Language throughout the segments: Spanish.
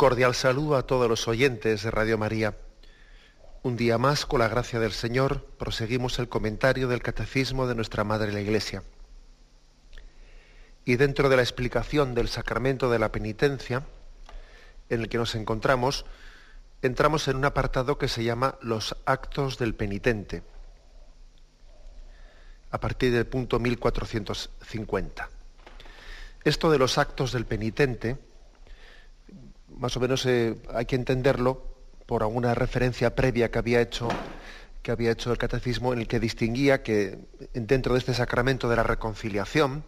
Cordial saludo a todos los oyentes de Radio María. Un día más, con la gracia del Señor, proseguimos el comentario del Catecismo de nuestra Madre la Iglesia. Y dentro de la explicación del sacramento de la penitencia, en el que nos encontramos, entramos en un apartado que se llama los actos del penitente, a partir del punto 1450. Esto de los actos del penitente, más o menos eh, hay que entenderlo por alguna referencia previa que había hecho que había hecho el catecismo en el que distinguía que dentro de este sacramento de la reconciliación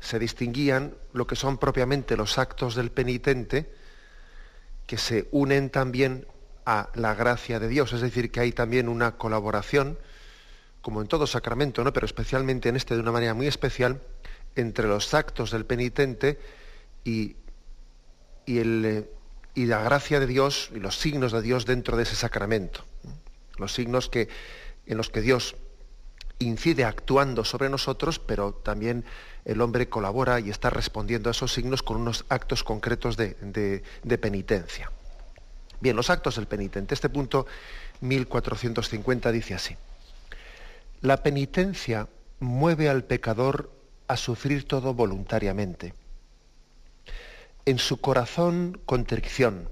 se distinguían lo que son propiamente los actos del penitente que se unen también a la gracia de Dios, es decir, que hay también una colaboración, como en todo sacramento, ¿no? pero especialmente en este de una manera muy especial, entre los actos del penitente y, y el, eh, y la gracia de Dios y los signos de Dios dentro de ese sacramento. Los signos que, en los que Dios incide actuando sobre nosotros, pero también el hombre colabora y está respondiendo a esos signos con unos actos concretos de, de penitencia. Bien, los actos del penitente. Este punto 1450 dice así. La penitencia mueve al pecador a sufrir todo voluntariamente en su corazón contrición,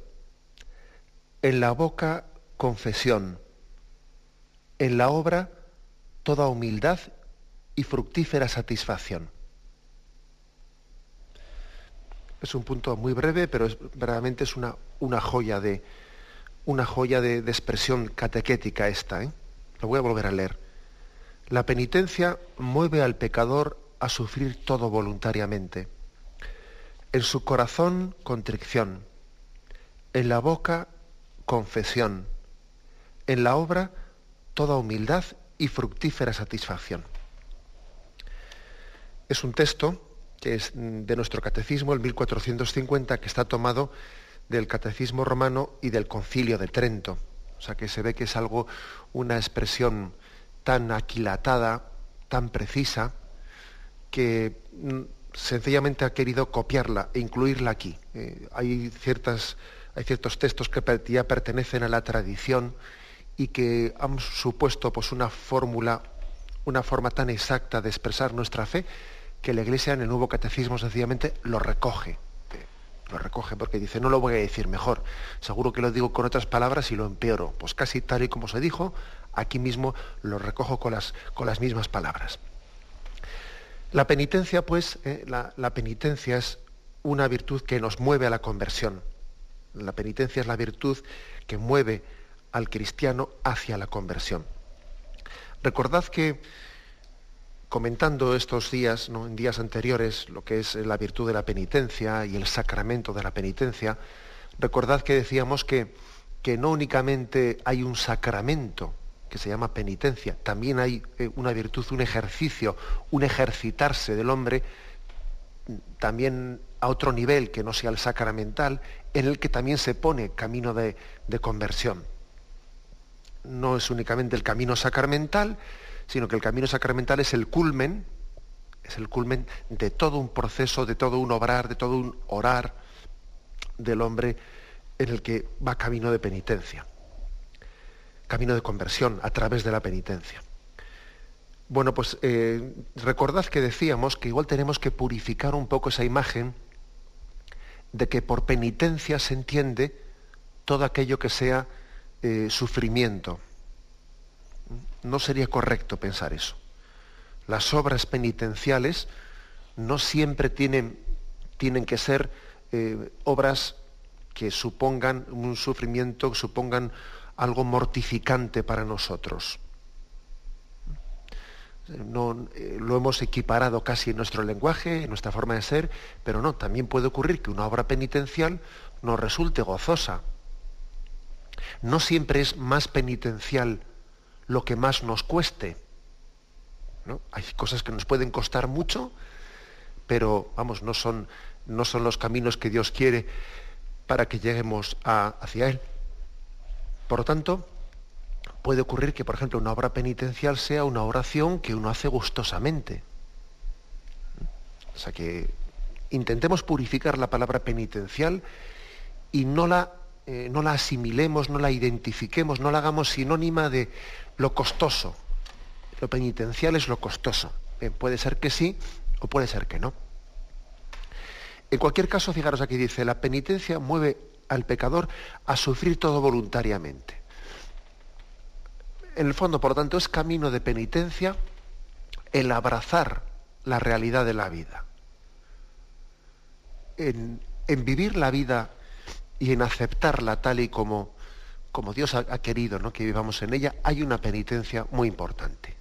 en la boca confesión, en la obra toda humildad y fructífera satisfacción. Es un punto muy breve, pero es, verdaderamente es una, una, joya de una joya de, expresión catequética esta. ¿eh? Lo voy a volver a leer. La penitencia mueve al pecador a sufrir todo voluntariamente en su corazón contrición, en la boca confesión, en la obra toda humildad y fructífera satisfacción. Es un texto que es de nuestro catecismo, el 1450, que está tomado del catecismo romano y del concilio de Trento. O sea que se ve que es algo, una expresión tan aquilatada, tan precisa, que sencillamente ha querido copiarla e incluirla aquí. Eh, hay, ciertas, hay ciertos textos que ya pertenecen a la tradición y que han supuesto pues, una fórmula, una forma tan exacta de expresar nuestra fe que la Iglesia en el Nuevo Catecismo sencillamente lo recoge. Eh, lo recoge porque dice, no lo voy a decir mejor, seguro que lo digo con otras palabras y lo empeoro. Pues casi tal y como se dijo, aquí mismo lo recojo con las, con las mismas palabras. La penitencia, pues, eh, la, la penitencia es una virtud que nos mueve a la conversión. La penitencia es la virtud que mueve al cristiano hacia la conversión. Recordad que comentando estos días, ¿no? en días anteriores, lo que es la virtud de la penitencia y el sacramento de la penitencia, recordad que decíamos que, que no únicamente hay un sacramento que se llama penitencia. También hay eh, una virtud, un ejercicio, un ejercitarse del hombre también a otro nivel que no sea el sacramental, en el que también se pone camino de, de conversión. No es únicamente el camino sacramental, sino que el camino sacramental es el culmen, es el culmen de todo un proceso, de todo un obrar, de todo un orar del hombre en el que va camino de penitencia camino de conversión a través de la penitencia. Bueno, pues eh, recordad que decíamos que igual tenemos que purificar un poco esa imagen de que por penitencia se entiende todo aquello que sea eh, sufrimiento. No sería correcto pensar eso. Las obras penitenciales no siempre tienen, tienen que ser eh, obras que supongan un sufrimiento, que supongan algo mortificante para nosotros. No, eh, lo hemos equiparado casi en nuestro lenguaje, en nuestra forma de ser, pero no, también puede ocurrir que una obra penitencial nos resulte gozosa. No siempre es más penitencial lo que más nos cueste. ¿no? Hay cosas que nos pueden costar mucho, pero vamos, no son, no son los caminos que Dios quiere para que lleguemos hacia Él. Por lo tanto, puede ocurrir que, por ejemplo, una obra penitencial sea una oración que uno hace gustosamente. O sea que intentemos purificar la palabra penitencial y no la, eh, no la asimilemos, no la identifiquemos, no la hagamos sinónima de lo costoso. Lo penitencial es lo costoso. puede ser que sí o puede ser que no. En cualquier caso, fijaros aquí dice, la penitencia mueve al pecador a sufrir todo voluntariamente en el fondo, por lo tanto, es camino de penitencia el abrazar la realidad de la vida. En, vivir la vida y en aceptarla tal y como, como Dios ha, querido ¿no? que vivamos en ella, hay una penitencia muy importante.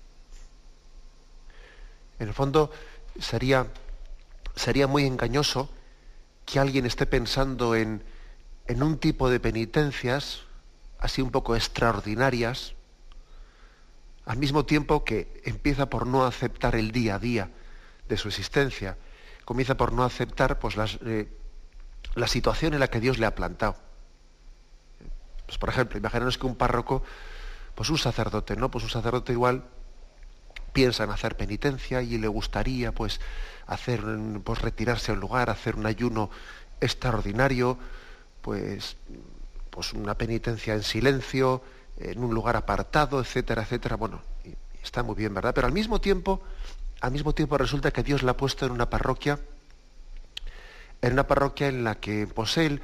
En el fondo, sería, sería muy engañoso que alguien esté pensando en, en un tipo de penitencias así un poco extraordinarias, al mismo tiempo que empieza por no aceptar el día a día de su existencia, comienza por no aceptar pues, eh, la situación en la que Dios le ha plantado. Pues, por ejemplo, imaginaos que un párroco, pues un sacerdote, ¿no? Pues un sacerdote igual piensa en hacer penitencia y le gustaría pues hacer pues retirarse a un lugar, hacer un ayuno extraordinario, pues pues una penitencia en silencio, en un lugar apartado, etcétera, etcétera. Bueno, está muy bien, ¿verdad? Pero al mismo tiempo, al mismo tiempo resulta que Dios la ha puesto en una parroquia, en una parroquia en la que pues él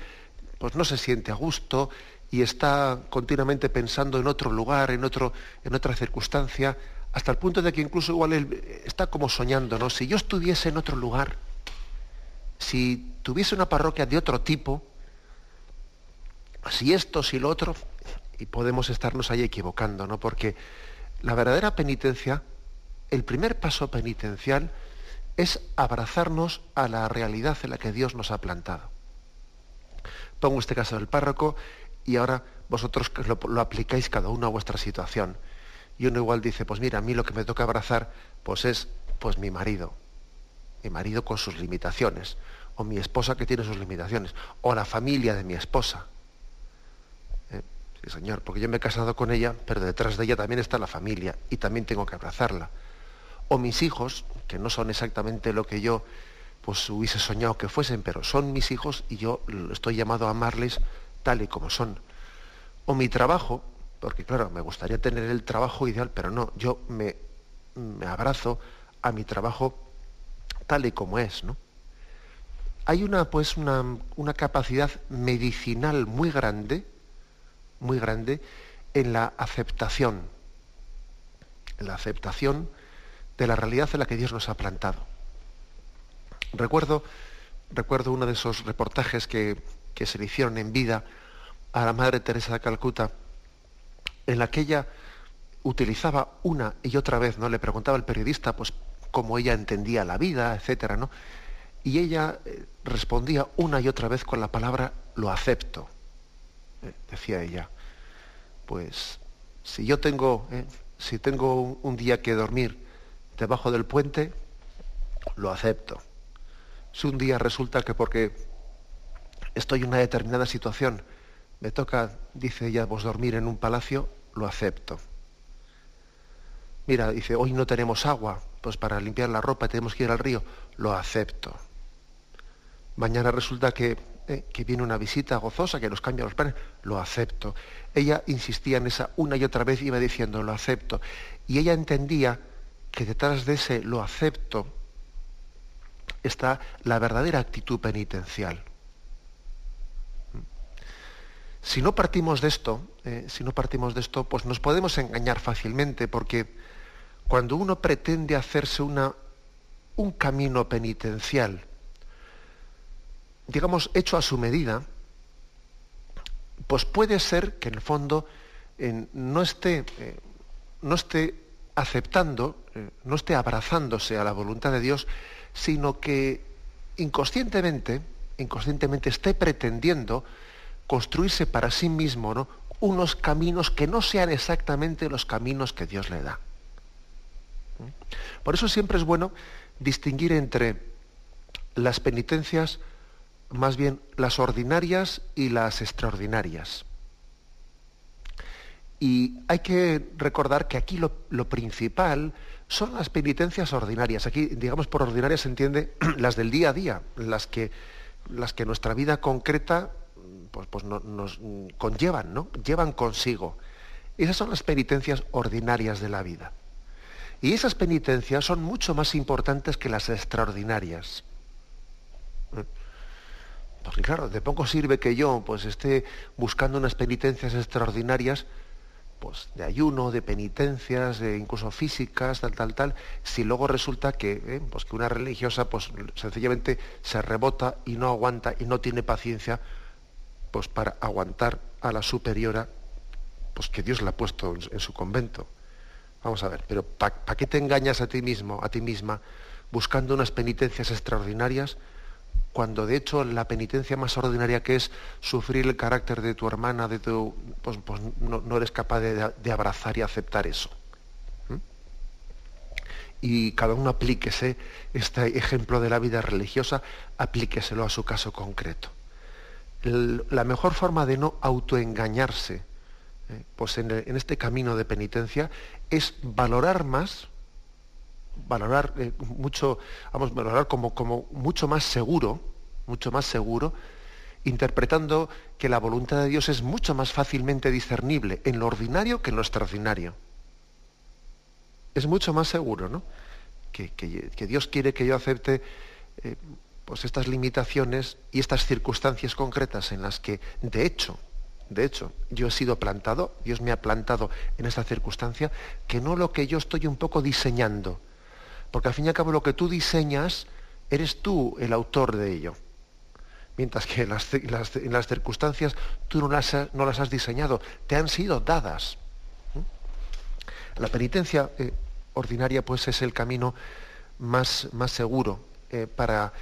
pues no se siente a gusto y está continuamente pensando en otro lugar, en otro, en otra circunstancia, hasta el punto de que incluso igual él está como soñando, ¿no? Si yo estuviese en otro lugar, si tuviese una parroquia de otro tipo, si esto, si lo otro, y podemos estarnos ahí equivocando, ¿no? Porque la verdadera penitencia, el primer paso penitencial, es abrazarnos a la realidad en la que Dios nos ha plantado. Pongo este caso del párroco y ahora vosotros lo, lo aplicáis cada uno a vuestra situación. Y uno igual dice, pues mira, a mí lo que me toca abrazar pues es pues mi marido, mi marido con sus limitaciones, o mi esposa que tiene sus limitaciones, o la familia de mi esposa. Señor, porque yo me he casado con ella, pero detrás de ella también está la familia y también tengo que abrazarla. O mis hijos, que no son exactamente lo que yo pues hubiese soñado que fuesen, pero son mis hijos y yo estoy llamado a amarles tal y como son. O mi trabajo, porque claro, me gustaría tener el trabajo ideal, pero no, yo me, me abrazo a mi trabajo tal y como es, ¿no? Hay una, pues, una, una capacidad medicinal muy grande muy grande en la aceptación, en la aceptación de la realidad en la que Dios nos ha plantado. Recuerdo, recuerdo uno de esos reportajes que, se le hicieron en vida a la Madre Teresa de Calcuta, en la que ella utilizaba una y otra vez, ¿no? Le preguntaba al periodista, pues, cómo ella entendía la vida, etcétera, ¿no? Y ella eh, respondía una y otra vez con la palabra lo acepto, decía ella pues si yo tengo, eh, si tengo un, día que dormir debajo del puente, lo acepto. Si un día resulta que porque estoy en una determinada situación, me toca, dice ella, vos dormir en un palacio, lo acepto. Mira, dice, hoy no tenemos agua, pues para limpiar la ropa tenemos que ir al río, lo acepto. Mañana resulta que eh, que viene una visita gozosa, que nos cambia los planes, lo acepto. Ella insistía en esa una y otra vez, iba diciendo, lo acepto. Y ella entendía que detrás de ese lo acepto está la verdadera actitud penitencial. Si no partimos de esto, eh, si no partimos de esto, pues nos podemos engañar fácilmente, porque cuando uno pretende hacerse una, un camino penitencial, digamos, hecho a su medida, pues puede ser que en el fondo no, esté, eh, no esté aceptando, eh, no esté abrazándose a la voluntad de Dios, sino que inconscientemente, inconscientemente esté pretendiendo construirse para sí mismo ¿no? unos caminos que no sean exactamente los caminos que Dios le da. Por eso siempre es bueno distinguir entre las penitencias, más bien las ordinarias y las extraordinarias. Y hay que recordar que aquí lo, principal son las penitencias ordinarias. Aquí, digamos, por ordinarias se entiende las del día a día, las que, las que nuestra vida concreta pues, pues nos conllevan, ¿no? Llevan consigo. Esas son las penitencias ordinarias de la vida. Y esas penitencias son mucho más importantes que las extraordinarias. Porque claro, de poco sirve que yo pues esté buscando unas penitencias extraordinarias, pues de ayuno, de penitencias, incluso físicas, tal, tal, tal, si luego resulta que, ¿eh? pues que una religiosa pues sencillamente se rebota y no aguanta y no tiene paciencia pues para aguantar a la superiora pues que Dios la ha puesto en, su convento. Vamos a ver, pero ¿para qué te engañas a ti mismo, a ti misma, buscando unas penitencias extraordinarias, cuando de hecho la penitencia más ordinaria que es sufrir el carácter de tu hermana, de tu, pues, pues no, eres capaz de, abrazar y aceptar eso? ¿Mm? Y cada uno aplíquese este ejemplo de la vida religiosa, aplíqueselo a su caso concreto la mejor forma de no autoengañarse eh, pues en, este camino de penitencia es valorar más, valorar eh, mucho, vamos, valorar como, como mucho más seguro, mucho más seguro, interpretando que la voluntad de Dios es mucho más fácilmente discernible en lo ordinario que en lo extraordinario. Es mucho más seguro, ¿no? Que, Dios quiere que yo acepte eh, pues estas limitaciones y estas circunstancias concretas en las que, de hecho, de hecho, yo he sido plantado, Dios me ha plantado en esta circunstancia, que no lo que yo estoy un poco diseñando. Porque al fin y al cabo lo que tú diseñas, eres tú el autor de ello. Mientras que en las, circunstancias tú no las, no las, has diseñado, te han sido dadas. ¿Mm? La penitencia eh, ordinaria pues es el camino más, más seguro eh, para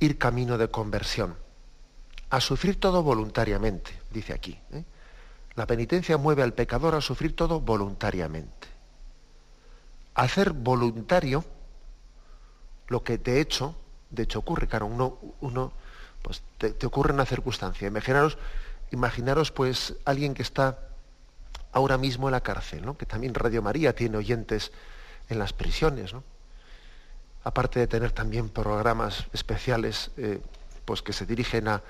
ir camino de conversión. A sufrir todo voluntariamente, dice aquí. ¿eh? La penitencia mueve al pecador a sufrir todo voluntariamente. Hacer voluntario lo que de hecho, de hecho ocurre, claro, uno, uno pues te, ocurre una circunstancia. Imaginaros, imaginaros pues alguien que está ahora mismo en la cárcel, ¿no? que también Radio María tiene oyentes en las prisiones, ¿no? aparte de tener también programas especiales eh, pues que se dirigen a,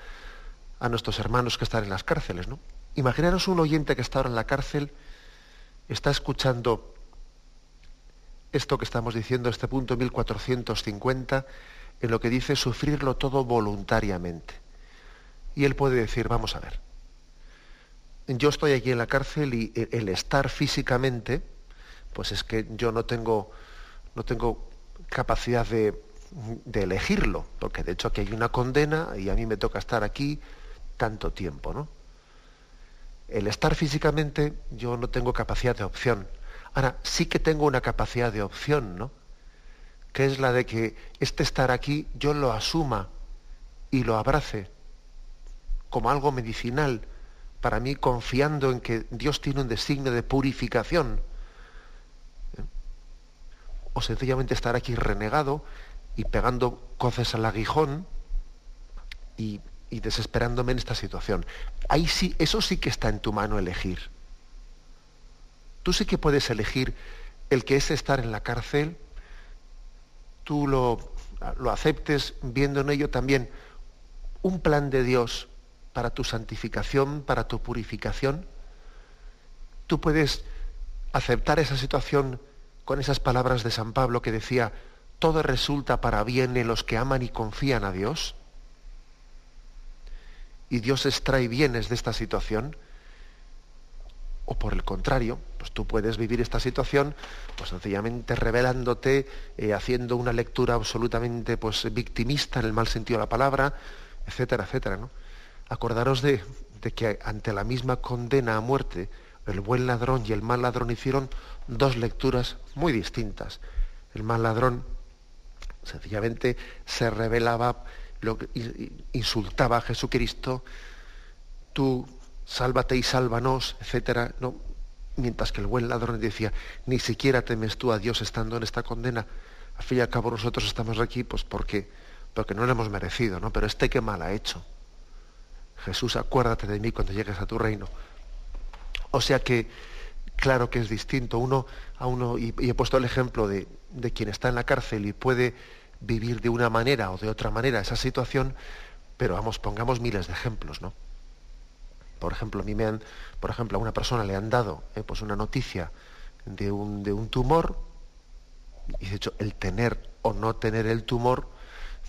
nuestros hermanos que están en las cárceles. ¿no? Imaginaros un oyente que está ahora en la cárcel, está escuchando esto que estamos diciendo, este punto 1450, en lo que dice sufrirlo todo voluntariamente. Y él puede decir, vamos a ver, yo estoy aquí en la cárcel y el estar físicamente, pues es que yo no tengo, no tengo capacidad de, elegirlo, porque de hecho aquí hay una condena y a mí me toca estar aquí tanto tiempo, ¿no? El estar físicamente yo no tengo capacidad de opción. Ahora, sí que tengo una capacidad de opción, ¿no? Que es la de que este estar aquí yo lo asuma y lo abrace como algo medicinal para mí, confiando en que Dios tiene un designio de purificación o sencillamente estar aquí renegado y pegando coces al aguijón y, desesperándome en esta situación. Ahí sí, eso sí que está en tu mano elegir. Tú sí que puedes elegir el que es estar en la cárcel, tú lo, lo aceptes viendo en ello también un plan de Dios para tu santificación, para tu purificación. Tú puedes aceptar esa situación con esas palabras de San Pablo que decía, todo resulta para bien en los que aman y confían a Dios. Y Dios extrae bienes de esta situación. O por el contrario, pues tú puedes vivir esta situación, pues sencillamente revelándote, eh, haciendo una lectura absolutamente pues, victimista en el mal sentido de la palabra, etcétera, etcétera. ¿no? Acordaros de, de que ante la misma condena a muerte, el buen ladrón y el mal ladrón hicieron dos lecturas muy distintas. El mal ladrón sencillamente se rebelaba, insultaba a Jesucristo, tú sálvate y sálvanos, etcétera, ¿no? Mientras que el buen ladrón decía, ni siquiera temes tú a Dios estando en esta condena. Al fin y al cabo nosotros estamos aquí, pues porque, porque no lo hemos merecido, ¿no? Pero este qué mal ha hecho. Jesús, acuérdate de mí cuando llegues a tu reino. O sea que, claro que es distinto. Uno a uno, y, he puesto el ejemplo de, de, quien está en la cárcel y puede vivir de una manera o de otra manera esa situación, pero vamos, pongamos miles de ejemplos, ¿no? Por ejemplo, a mí me han, por ejemplo, a una persona le han dado eh, pues una noticia de un, de un tumor, y de hecho el tener o no tener el tumor,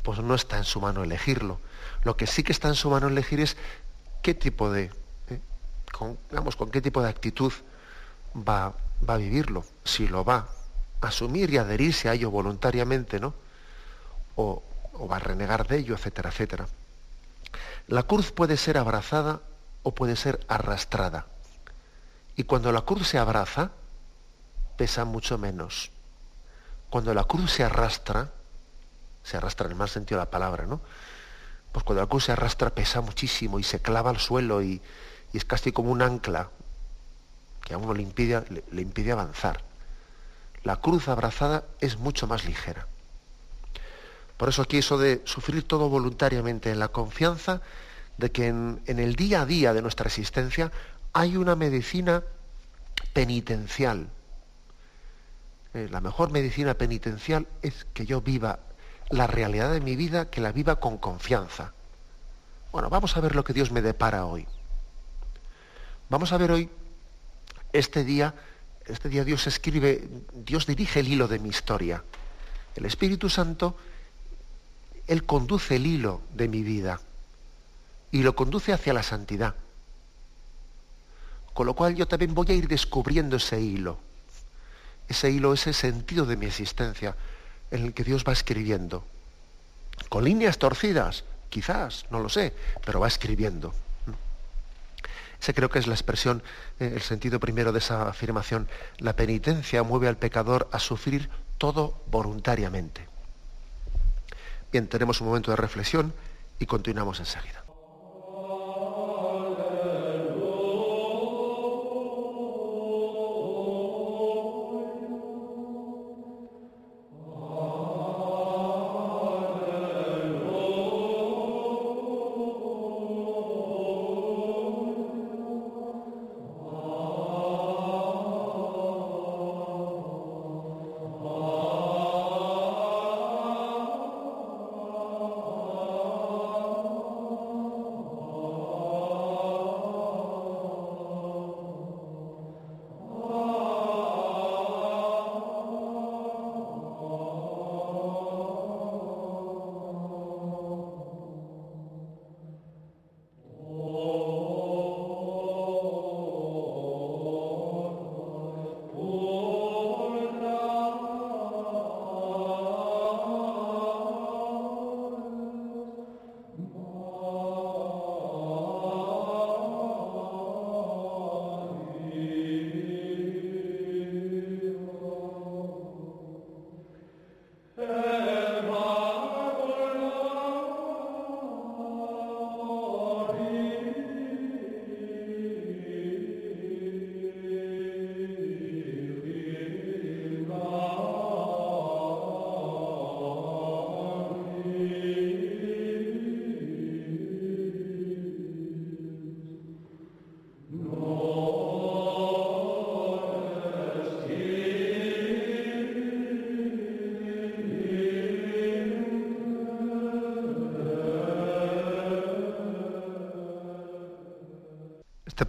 pues no está en su mano elegirlo. Lo que sí que está en su mano elegir es qué tipo de, eh, con, con qué tipo de actitud va, va a vivirlo, si lo va a asumir y adherirse a ello voluntariamente, ¿no? O, o va a renegar de ello, etcétera, etcétera. La cruz puede ser abrazada o puede ser arrastrada. Y cuando la cruz se abraza, pesa mucho menos. Cuando la cruz se arrastra, se arrastra en el más sentido de la palabra, ¿no? Pues cuando la cruz se arrastra pesa muchísimo y se clava al suelo y, es casi como un ancla que a uno le impide, le impide avanzar. La cruz abrazada es mucho más ligera. Por eso aquí eso de sufrir todo voluntariamente en la confianza de que en, el día a día de nuestra existencia hay una medicina penitencial. Eh, la mejor medicina penitencial es que yo viva la realidad de mi vida, que la viva con confianza. Bueno, vamos a ver lo que Dios me depara hoy. Vamos a ver hoy, este día, este día Dios escribe, Dios dirige el hilo de mi historia. El Espíritu Santo, Él conduce el hilo de mi vida y lo conduce hacia la santidad. Con lo cual yo también voy a ir descubriendo ese hilo, ese hilo, ese sentido de mi existencia en el que Dios va escribiendo. Con líneas torcidas, quizás, no lo sé, pero va escribiendo. Ese creo que es la expresión, eh, el sentido primero de esa afirmación. La penitencia mueve al pecador a sufrir todo voluntariamente. Bien, tenemos un momento de reflexión y continuamos enseguida.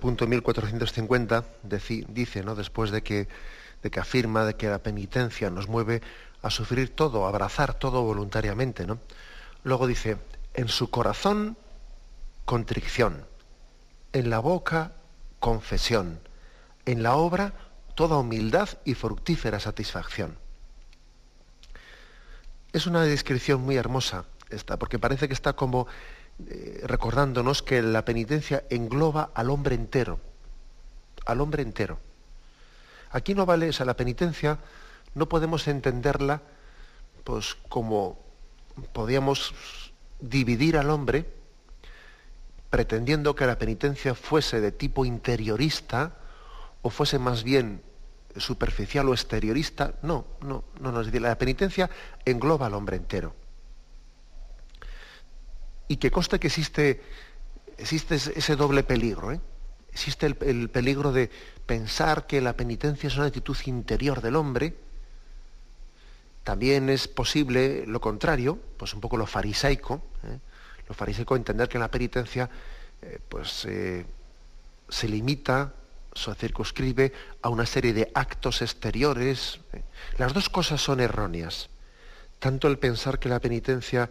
Punto 1450 dice, ¿no? después de que, de que afirma de que la penitencia nos mueve a sufrir todo, a abrazar todo voluntariamente. ¿no? Luego dice, en su corazón, contrición, en la boca, confesión, en la obra, toda humildad y fructífera satisfacción. Es una descripción muy hermosa esta, porque parece que está como eh, recordándonos que la penitencia engloba al hombre entero, al hombre entero. Aquí no vale, esa la penitencia no podemos entenderla pues como podíamos dividir al hombre pretendiendo que la penitencia fuese de tipo interiorista o fuese más bien superficial o exteriorista. No, no, no, no. Es la penitencia engloba al hombre entero. Y que conste que existe, existe ese doble peligro. ¿eh? Existe el, el peligro de pensar que la penitencia es una actitud interior del hombre, también es posible lo contrario, pues un poco lo farisaico, ¿eh? Lo farisaico entender que la penitencia eh, pues, eh, se limita, se circunscribe a una serie de actos exteriores. Las dos cosas son erróneas. Tanto el pensar que la penitencia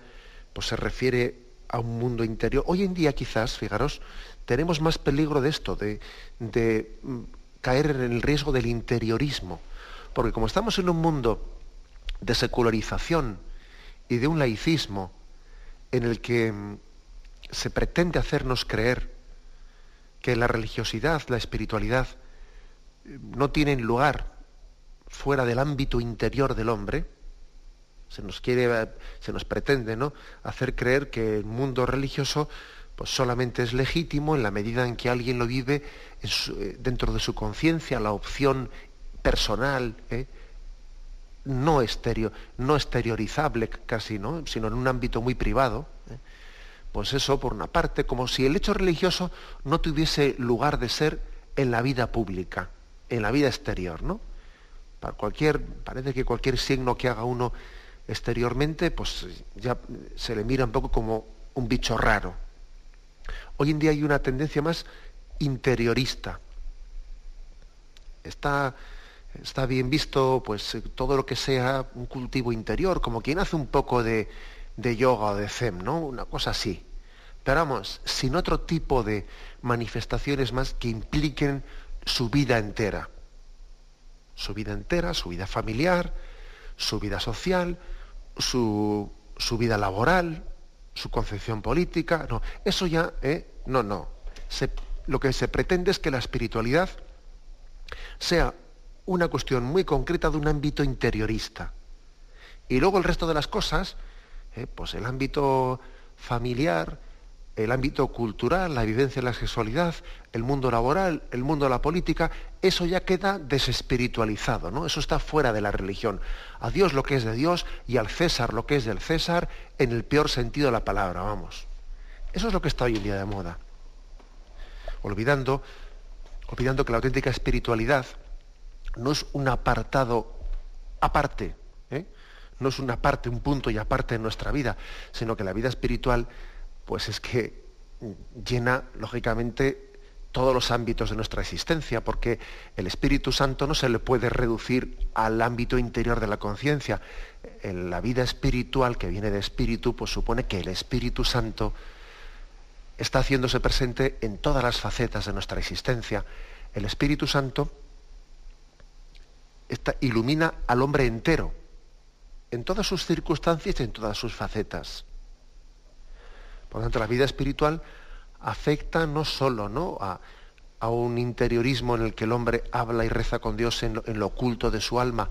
pues, se refiere a un mundo interior. Hoy en día quizás, fijaros, tenemos más peligro de esto, de, de mm, caer en el riesgo del interiorismo. Porque como estamos en un mundo de secularización y de un laicismo en el que mm, se pretende hacernos creer que la religiosidad, la espiritualidad, eh, no tienen lugar fuera del ámbito interior del hombre, se nos quiere, eh, se nos pretende ¿no? hacer creer que el mundo religioso pues solamente es legítimo en la medida en que alguien lo vive eh, dentro de su conciencia, la opción personal, no, no exteriorizable casi, ¿no? sino en un ámbito muy privado, ¿eh? pues eso por una parte, como si el hecho religioso no tuviese lugar de ser en la vida pública, en la vida exterior, ¿no? Para cualquier, parece que cualquier signo que haga uno exteriormente, pues ya se le mira un poco como un bicho raro. Hoy en día hay una tendencia más interiorista. Está está bien visto pues eh, todo lo que sea un cultivo interior, como quien hace un poco de, yoga o de zen, ¿no? Una cosa así. Pero vamos, sin otro tipo de manifestaciones más que impliquen su vida entera. Su vida entera, su vida familiar, su vida social, su, vida laboral, su concepción política. No, eso ya, ¿eh? no, no. lo que se pretende es que la espiritualidad sea una cuestión muy concreta de un ámbito interiorista. Y luego el resto de las cosas, eh, pues el ámbito familiar, el ámbito cultural, la vivencia de la sexualidad, el mundo laboral, el mundo de la política, eso ya queda desespiritualizado, ¿no? Eso está fuera de la religión. A Dios lo que es de Dios y al César lo que es del César en el peor sentido de la palabra, vamos. Eso es lo que está hoy en día de moda. Olvidando, olvidando que la auténtica espiritualidad no es un apartado aparte, ¿eh? no es una parte, un punto y aparte de nuestra vida, sino que la vida espiritual, pues es que llena, lógicamente, todos los ámbitos de nuestra existencia, porque el Espíritu Santo no se le puede reducir al ámbito interior de la conciencia. En la vida espiritual que viene de espíritu, pues supone que el Espíritu Santo está haciéndose presente en todas las facetas de nuestra existencia. El Espíritu Santo ilumina al hombre entero, en todas sus circunstancias y en todas sus facetas. Por lo tanto, la vida espiritual afecta no solo ¿no? A, un interiorismo en el que el hombre habla y reza con Dios en lo, oculto de su alma.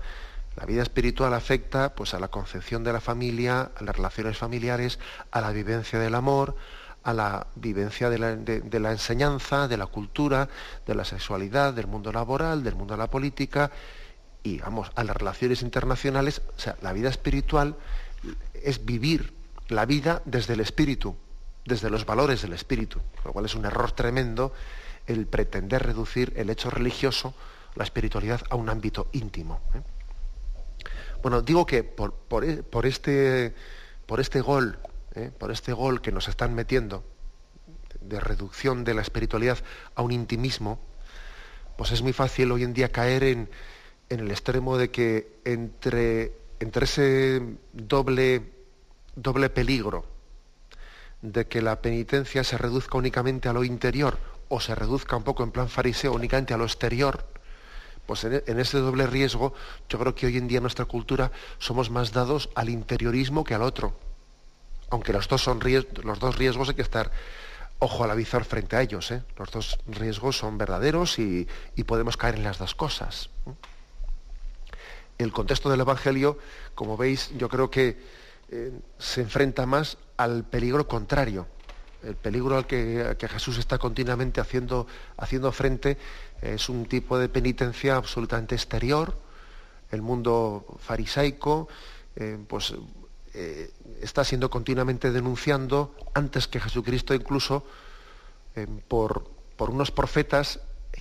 La vida espiritual afecta pues, a la concepción de la familia, a las relaciones familiares, a la vivencia del amor, a la vivencia de la, de la enseñanza, de la cultura, de la sexualidad, del mundo laboral, del mundo de la política, y vamos a las relaciones internacionales, o sea, la vida espiritual es vivir la vida desde el espíritu, desde los valores del espíritu, lo cual es un error tremendo el pretender reducir el hecho religioso, la espiritualidad, a un ámbito íntimo. ¿eh? Bueno, digo que por, por, este, por este gol, ¿eh? por este gol que nos están metiendo de reducción de la espiritualidad a un intimismo, pues es muy fácil hoy en día caer en, en el extremo de que entre, ese doble, doble peligro de que la penitencia se reduzca únicamente a lo interior o se reduzca un poco en plan fariseo únicamente a lo exterior, pues en, en, ese doble riesgo yo creo que hoy en día en nuestra cultura somos más dados al interiorismo que al otro, Aunque los dos, son los dos riesgos hay que estar ojo al avizor frente a ellos. ¿eh? Los dos riesgos son verdaderos y, podemos caer en las dos cosas. El contexto del Evangelio, como veis, yo creo que eh, se enfrenta más al peligro contrario. El peligro al que, Jesús está continuamente haciendo, haciendo frente es un tipo de penitencia absolutamente exterior. El mundo farisaico, eh, pues eh, está siendo continuamente denunciando, antes que Jesucristo incluso, por, por, unos profetas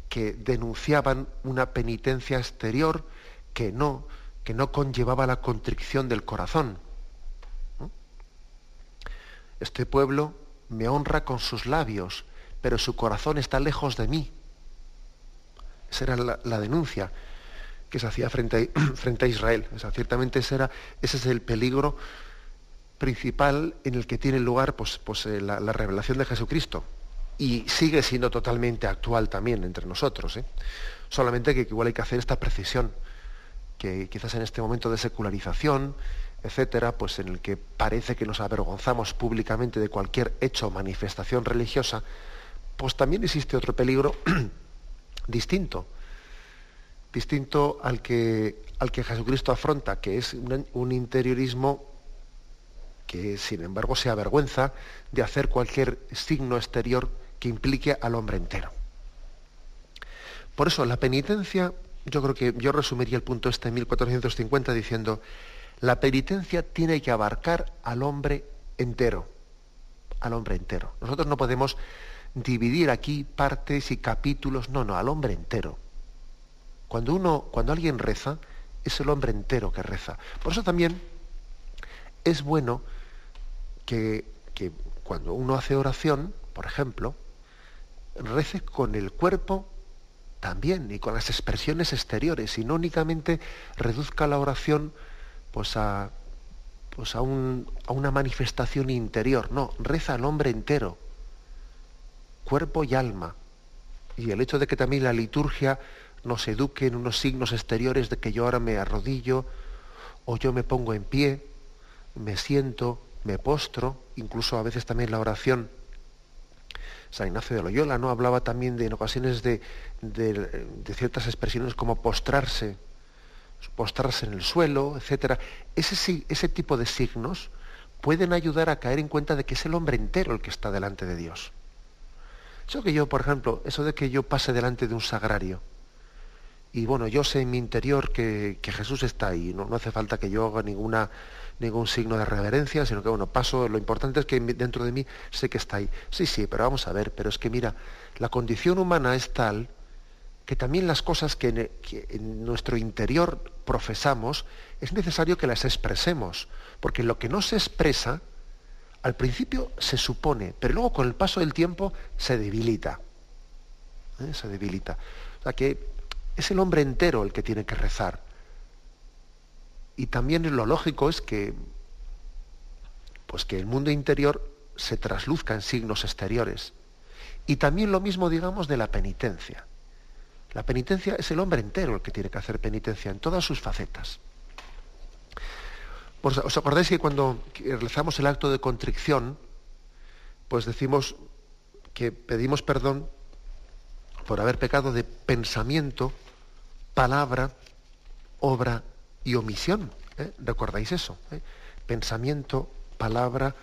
que denunciaban una penitencia exterior que no, que no conllevaba la contrición del corazón. Este pueblo me honra con sus labios, pero su corazón está lejos de mí. Esa era la, denuncia que se hacía frente a, frente a Israel. ciertamente ese, era, ese es el peligro principal en el que tiene lugar pues, pues, eh, la, revelación de Jesucristo. Y sigue siendo totalmente actual también entre nosotros. ¿eh? Solamente que igual hay que hacer esta precisión, que quizás en este momento de secularización, etcétera, pues en el que parece que nos avergonzamos públicamente de cualquier hecho o manifestación religiosa, pues también existe otro peligro distinto, distinto al que, al que Jesucristo afronta, que es un, interiorismo que sin embargo se avergüenza de hacer cualquier signo exterior que implique al hombre entero. Por eso la penitencia, yo creo que yo resumiría el punto este en 1450 diciendo, la penitencia tiene que abarcar al hombre entero, al hombre entero. Nosotros no podemos dividir aquí partes y capítulos, no, no, al hombre entero. Cuando uno, cuando alguien reza, es el hombre entero que reza. Por eso también es bueno que, que cuando uno hace oración, por ejemplo, rece con el cuerpo también y con las expresiones exteriores y no únicamente reduzca la oración pues a, pues a, un, a una manifestación interior, no, reza al hombre entero cuerpo y alma. Y el hecho de que también la liturgia nos eduque en unos signos exteriores de que yo ahora me arrodillo, o yo me pongo en pie, me siento, me postro, incluso a veces también la oración. San Ignacio de Loyola no hablaba también de en ocasiones de, de ciertas expresiones como postrarse, postrarse en el suelo, etc. Ese, ese tipo de signos pueden ayudar a caer en cuenta de que es el hombre entero el que está delante de Dios. Eso que yo, por ejemplo, eso de que yo pase delante de un sagrario y bueno, yo sé en mi interior que, Jesús está ahí, ¿no? no, hace falta que yo haga ninguna, ningún signo de reverencia, sino que bueno, paso, lo importante es que dentro de mí sé que está ahí. Sí, sí, pero vamos a ver, pero es que mira, la condición humana es tal que también las cosas que en nuestro interior profesamos es necesario que las expresemos, porque lo que no se expresa al principio se supone, pero luego con el paso del tiempo se debilita. ¿eh? Se debilita. O sea que es el hombre entero el que tiene que rezar. Y también lo lógico es que, pues que el mundo interior se trasluzca en signos exteriores. Y también lo mismo, digamos, de la penitencia. La penitencia es el hombre entero el que tiene que hacer penitencia en todas sus facetas. ¿Os acordáis que cuando realizamos el acto de contrición, pues decimos que pedimos perdón por haber pecado de pensamiento, palabra, obra y omisión? ¿eh? ¿Recordáis eso? ¿Eh? Pensamiento, palabra,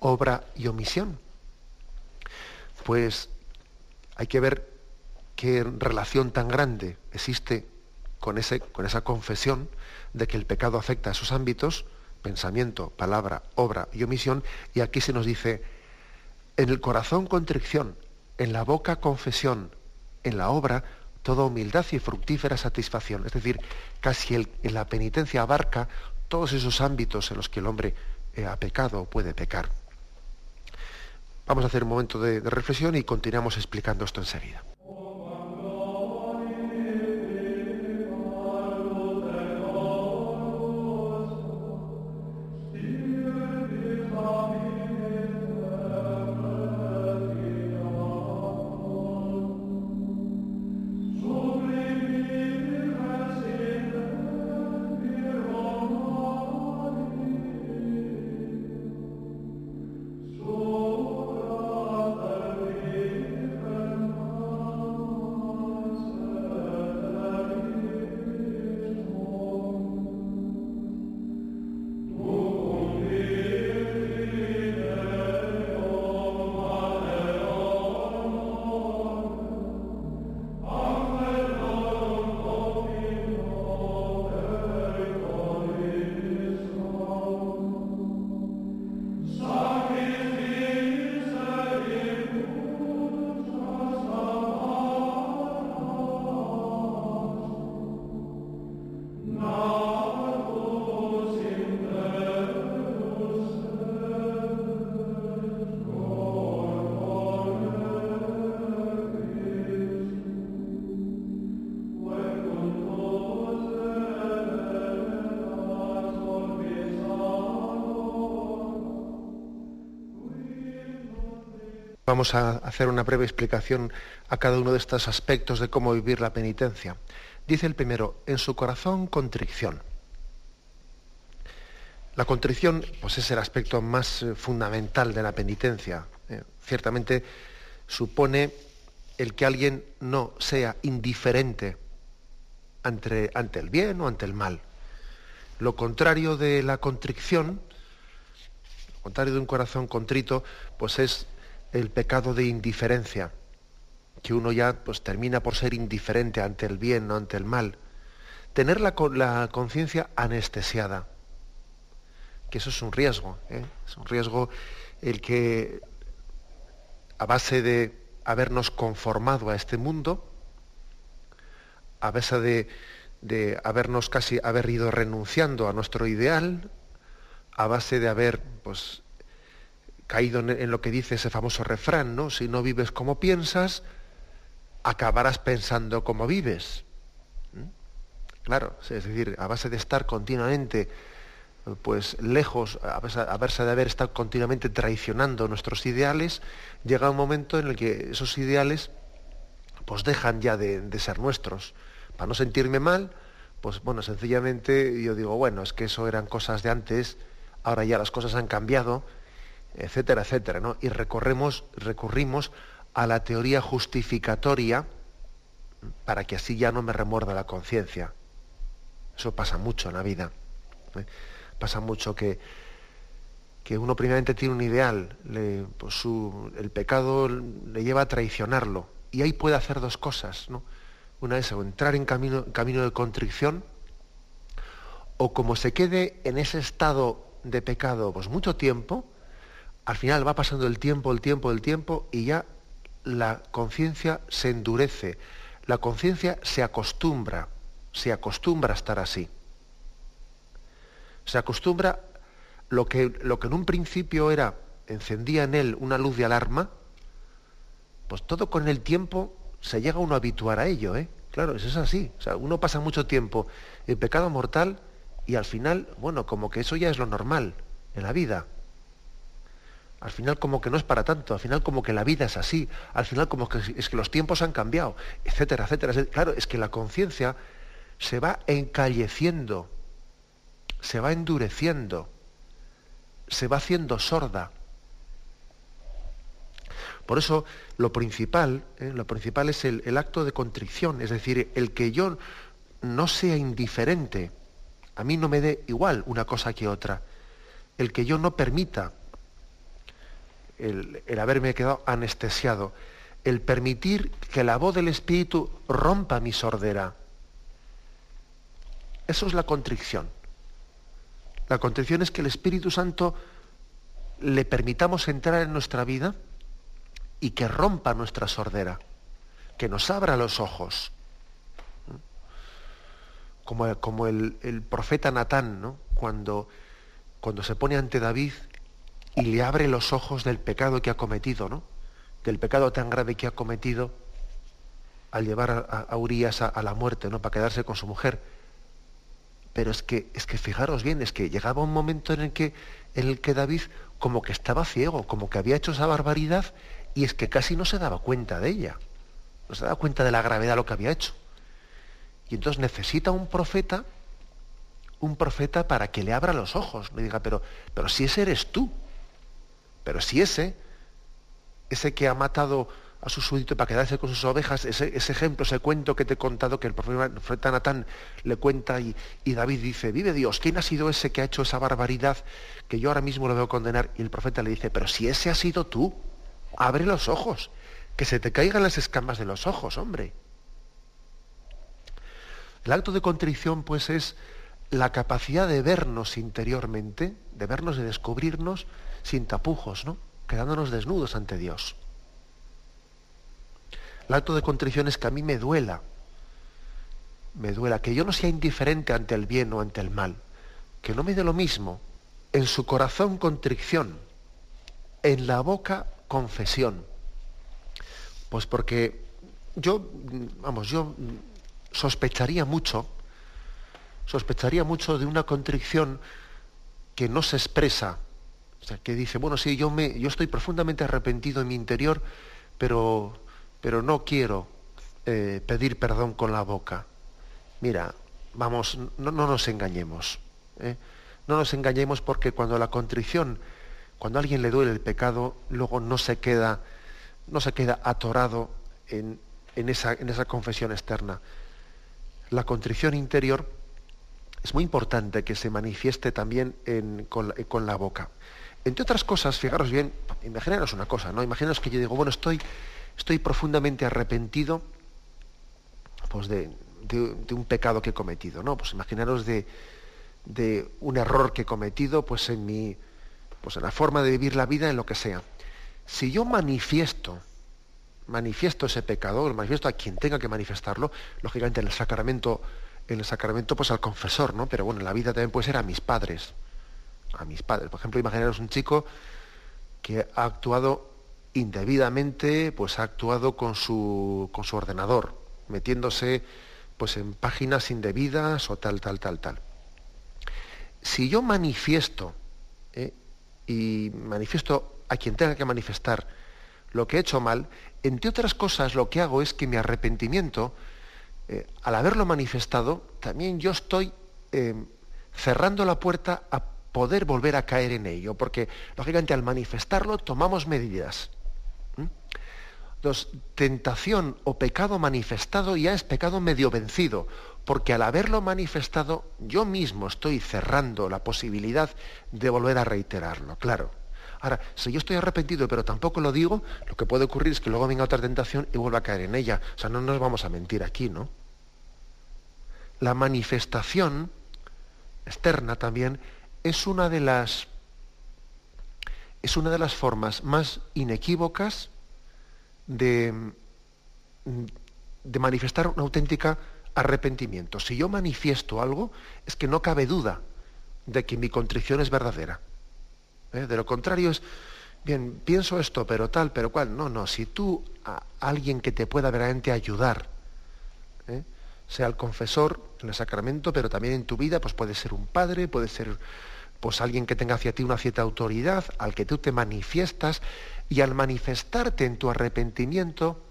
obra y omisión. Pues hay que ver qué relación tan grande existe con, ese, con esa confesión de que el pecado afecta a esos ámbitos, pensamiento, palabra, obra y omisión, y aquí se nos dice, en el corazón contrición, en la boca confesión, en la obra toda humildad y fructífera satisfacción. Es decir, casi la penitencia abarca todos esos ámbitos en los que el hombre eh, ha pecado o puede pecar. Vamos a hacer un momento de reflexión y continuamos explicando esto enseguida. Vamos a hacer una breve explicación a cada uno de estos aspectos de cómo vivir la penitencia. Dice el primero, en su corazón contrición. La contrición pues, es el aspecto más eh, fundamental de la penitencia. Eh, ciertamente supone el que alguien no sea indiferente ante, ante el bien o ante el mal. Lo contrario de la contrición, lo contrario de un corazón contrito, pues es el pecado de indiferencia, que uno ya pues, termina por ser indiferente ante el bien, no ante el mal. Tener la, la conciencia anestesiada, que eso es un riesgo, ¿eh? es un riesgo el que a base de habernos conformado a este mundo, a base de, de habernos casi haber ido renunciando a nuestro ideal, a base de haber pues, caído en, lo que dice ese famoso refrán, ¿no? Si no vives como piensas, acabarás pensando como vives. ¿Mm? Claro, es decir, a base de estar continuamente pues lejos, a base de haber estado continuamente traicionando nuestros ideales, llega un momento en el que esos ideales pues dejan ya de, de ser nuestros. Para no sentirme mal, pues bueno, sencillamente yo digo, bueno, es que eso eran cosas de antes, ahora ya las cosas han cambiado, etcétera, etcétera, ¿no? Y recorremos, recurrimos a la teoría justificatoria para que así ya no me remuerda la conciencia. Eso pasa mucho en la vida. ¿eh? Pasa mucho que, que uno primeramente tiene un ideal, pues el pecado le lleva a traicionarlo. Y ahí puede hacer dos cosas, ¿no? Una es o entrar en camino, camino de contrición, o como se quede en ese estado de pecado pues mucho tiempo, al final va pasando el tiempo, el tiempo, el tiempo y ya la conciencia se endurece, la conciencia se acostumbra, se acostumbra a estar así. Se acostumbra lo que, lo que en un principio era, encendía en él una luz de alarma, pues todo con el tiempo se llega uno a habituar a ello, ¿eh? Claro, eso es así. O sea, uno pasa mucho tiempo en pecado mortal y al final, bueno, como que eso ya es lo normal en la vida al final como que no es para tanto, al final como que la vida es así, al final como que es que los tiempos han cambiado, etcétera, etcétera. Claro, es que la conciencia se va encalleciendo, se va endureciendo, se va haciendo sorda. Por eso lo principal, ¿eh? lo principal es el, el acto de contrición, es decir, el que yo no sea indiferente, a mí no me dé igual una cosa que otra, el que yo no permita el, haberme quedado anestesiado, el permitir que la voz del Espíritu rompa mi sordera. Eso es la contrición. La contrición es que el Espíritu Santo le permitamos entrar en nuestra vida y que rompa nuestra sordera, que nos abra los ojos. Como, como el, el, profeta Natán, ¿no? cuando, cuando se pone ante David y le abre los ojos del pecado que ha cometido, ¿no? Del pecado tan grave que ha cometido al llevar a, Urias a, la muerte, ¿no? Para quedarse con su mujer. Pero es que, es que fijaros bien, es que llegaba un momento en el que, en el que David como que estaba ciego, como que había hecho esa barbaridad y es que casi no se daba cuenta de ella. No se daba cuenta de la gravedad de lo que había hecho. Y entonces necesita un profeta, un profeta para que le abra los ojos. Le diga, pero, pero si ese eres tú, pero si ese, ese que ha matado a su súbdito para quedarse con sus ovejas, ese, ejemplo, ese cuento que te he contado que el profeta Natán le cuenta y, David dice, vive Dios, ¿quién ha sido ese que ha hecho esa barbaridad que yo ahora mismo lo veo condenar? Y el profeta le dice, pero si ese ha sido tú, abre los ojos, que se te caigan las escamas de los ojos, hombre. El acto de contrición, pues, es la capacidad de vernos interiormente, de vernos, de descubrirnos, sin tapujos, ¿no? Quedándonos desnudos ante Dios. El acto de contrición es que a mí me duela, me duela, que yo no sea indiferente ante el bien o ante el mal, que no me dé lo mismo. En su corazón contrición, en la boca confesión. Pues porque yo, vamos, yo sospecharía mucho, sospecharía mucho de una contrición que no se expresa O sea, que dice, bueno, sí, yo, me, yo estoy profundamente arrepentido en mi interior, pero, pero no quiero eh, pedir perdón con la boca. Mira, vamos, no, nos engañemos. ¿eh? No nos engañemos porque cuando la contrición, cuando a alguien le duele el pecado, luego no se queda, no se queda atorado en, esa, en esa confesión externa. La contrición interior es muy importante que se manifieste también con, la boca. Entre otras cosas, fijaros bien, imaginaros una cosa, ¿no? Imaginaros que yo digo, bueno, estoy, estoy profundamente arrepentido pues de, un pecado que he cometido, ¿no? Pues imaginaros de, de, un error que he cometido, pues en mi, pues en la forma de vivir la vida, en lo que sea. Si yo manifiesto, manifiesto ese pecado, lo manifiesto a quien tenga que manifestarlo, lógicamente en el sacramento en el sacramento pues al confesor, ¿no? Pero bueno, en la vida también puede ser a mis padres. A mis padres. Por ejemplo, imaginaros un chico que ha actuado indebidamente, pues ha actuado con su, con su ordenador, metiéndose pues en páginas indebidas o tal, tal, tal, tal. Si yo manifiesto, ¿eh? y manifiesto a quien tenga que manifestar lo que he hecho mal, entre otras cosas lo que hago es que mi arrepentimiento eh, al haberlo manifestado, también yo estoy eh, cerrando la puerta a poder volver a caer en ello, porque lógicamente al manifestarlo tomamos medidas. Entonces, tentación o pecado manifestado ya es pecado medio vencido, porque al haberlo manifestado yo mismo estoy cerrando la posibilidad de volver a reiterarlo, claro. Ahora, si yo estoy arrepentido pero tampoco lo digo, lo que puede ocurrir es que luego venga otra tentación y vuelva a caer en ella. O sea, no nos vamos a mentir aquí, ¿no? la manifestación externa también es una de las es una de las formas más inequívocas de, de manifestar un auténtica arrepentimiento. Si yo manifiesto algo, es que no cabe duda de que mi contrición es verdadera. ¿Eh? De lo contrario es, bien, pienso esto, pero tal, pero cual. No, no, si tú alguien que te pueda verdaderamente ayudar. Sea el confesor en el sacramento, pero también en tu vida, pues puede ser un padre, puede ser pues alguien que tenga hacia ti una cierta autoridad, al que tú te manifiestas, y al manifestarte en tu arrepentimiento,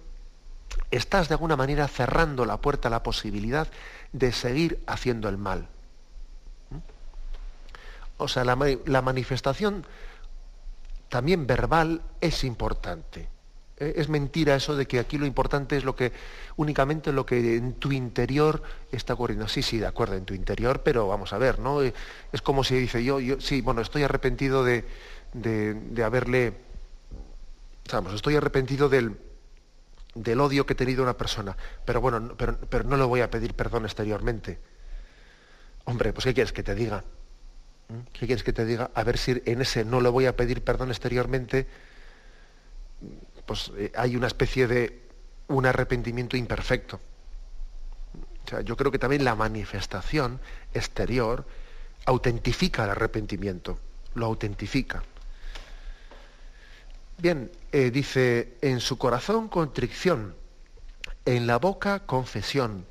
estás de alguna manera cerrando la puerta a la posibilidad de seguir haciendo el mal. ¿Mm? O sea, la, la manifestación también verbal es importante. Eh, es mentira eso de que aquí lo importante es lo que únicamente lo que en tu interior está ocurriendo. Sí, sí, de acuerdo, en tu interior, pero vamos a ver, ¿no? Eh, es como si dice yo, yo sí, bueno, estoy arrepentido de, de, haberle, vamos, estoy arrepentido del, del odio que he tenido a una persona, pero bueno, pero, pero no le voy a pedir perdón exteriormente. Hombre, pues ¿qué quieres que te diga? ¿Mm? ¿Qué quieres que te diga? A ver si en ese no le voy a pedir perdón exteriormente pues eh, hay una especie de un arrepentimiento imperfecto. O sea, yo creo que también la manifestación exterior autentifica el arrepentimiento, lo autentifica. Bien, eh, dice, en su corazón contrición, en la boca confesión,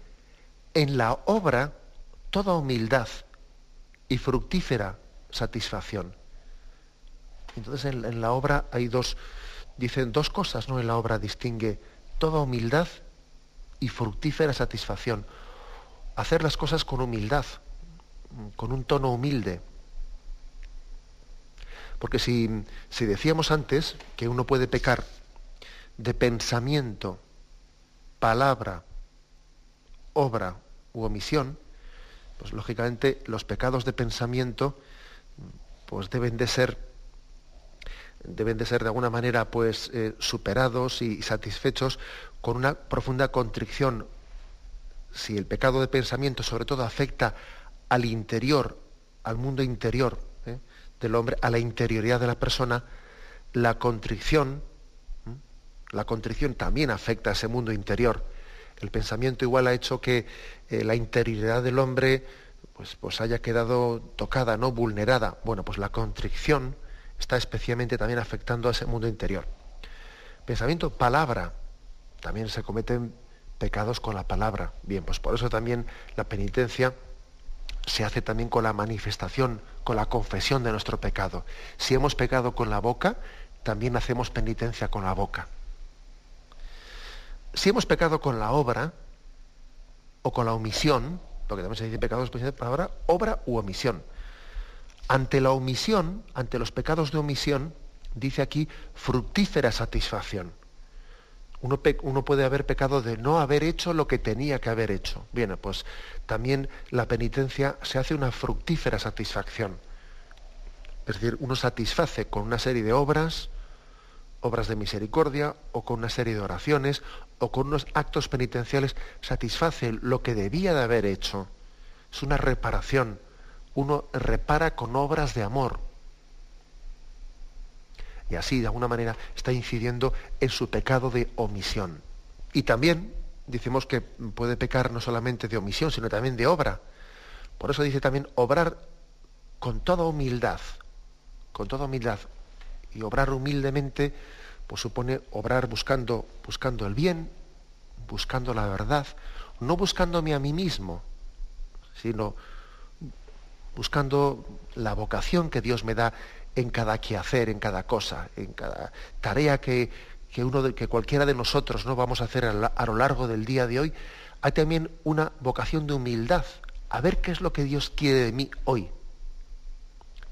en la obra toda humildad y fructífera satisfacción. Entonces en la obra hay dos, dicen dos cosas, ¿no? En la obra distingue toda humildad y fructífera satisfacción. Hacer las cosas con humildad, con un tono humilde. Porque si, si decíamos antes que uno puede pecar de pensamiento, palabra, obra u omisión, pues lógicamente los pecados de pensamiento pues deben de ser deben de ser de alguna manera pues eh, superados y satisfechos con una profunda contrición. Si el pecado de pensamiento sobre todo afecta al interior, al mundo interior ¿eh? del hombre, a la interioridad de la persona, la contrición, la contrición también afecta a ese mundo interior. El pensamiento igual ha hecho que eh, la interioridad del hombre pues, pues haya quedado tocada, no vulnerada. Bueno, pues la contrición está especialmente también afectando a ese mundo interior. Pensamiento, palabra. También se cometen pecados con la palabra. Bien, pues por eso también la penitencia se hace también con la manifestación, con la confesión de nuestro pecado. Si hemos pecado con la boca, también hacemos penitencia con la boca. Si hemos pecado con la obra o con la omisión, porque también se dice pecados palabra obra u omisión. Ante la omisión, ante los pecados de omisión, dice aquí fructífera satisfacción. Uno, puede haber pecado de no haber hecho lo que tenía que haber hecho. Bien, pues también la penitencia se hace una fructífera satisfacción. Es decir, uno satisface con una serie de obras, obras de misericordia, o con una serie de oraciones, o con unos actos penitenciales, satisface lo que debía de haber hecho. Es una reparación. Uno repara con obras de amor. Y así, de alguna manera, está incidiendo en su pecado de omisión. Y también decimos que puede pecar no solamente de omisión, sino también de obra. Por eso dice también obrar con toda humildad, con toda humildad. Y obrar humildemente, pues supone obrar buscando, buscando el bien, buscando la verdad, no buscándome a mí mismo, sino buscando la vocación que Dios me da en cada quehacer, en cada cosa, en cada tarea que, que, cualquiera de nosotros no vamos a hacer a, a lo largo del día de hoy, hay también una vocación de humildad, a ver qué es lo que Dios quiere de mí hoy.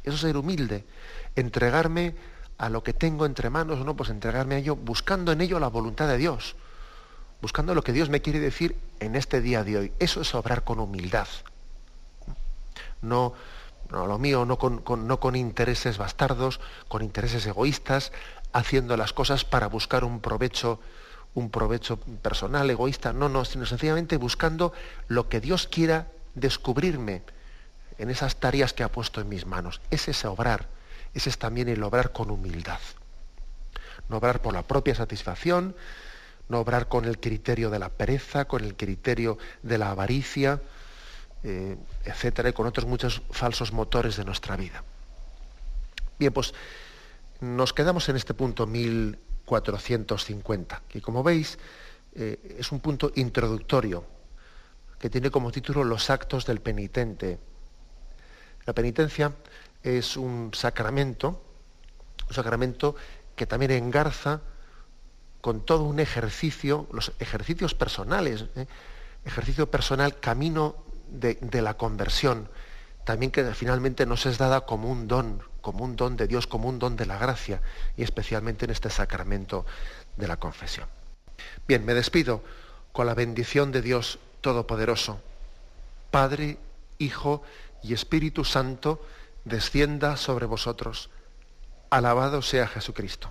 Eso es ser humilde, entregarme a lo que tengo entre manos, no, pues entregarme a ello, buscando en ello la voluntad de Dios, buscando lo que Dios me quiere decir en este día de hoy. Eso es obrar con humildad. No, lo mío, no con, intereses bastardos, con intereses egoístas, haciendo las cosas para buscar un provecho, un provecho personal, egoísta. No, no, sino sencillamente buscando lo que Dios quiera descubrirme en esas tareas que ha puesto en mis manos. Ese es obrar ese es también el obrar con humildad. No obrar por la propia satisfacción, no obrar con el criterio de la pereza, con el criterio de la avaricia, eh, etcétera, y con otros muchos falsos motores de nuestra vida. Bien, pues nos quedamos en este punto 1450, que como veis eh, es un punto introductorio, que tiene como título Los actos del penitente. La penitencia es un sacramento, un sacramento que también engarza con todo un ejercicio, los ejercicios personales, ¿eh? ejercicio personal, camino de, la conversión, también que finalmente nos es dada como un don, como un don de Dios, como un don de la gracia, y especialmente en este sacramento de la confesión. Bien, me despido con la bendición de Dios Todopoderoso, Padre, Hijo y Espíritu Santo, descienda sobre vosotros. Alabado sea Jesucristo.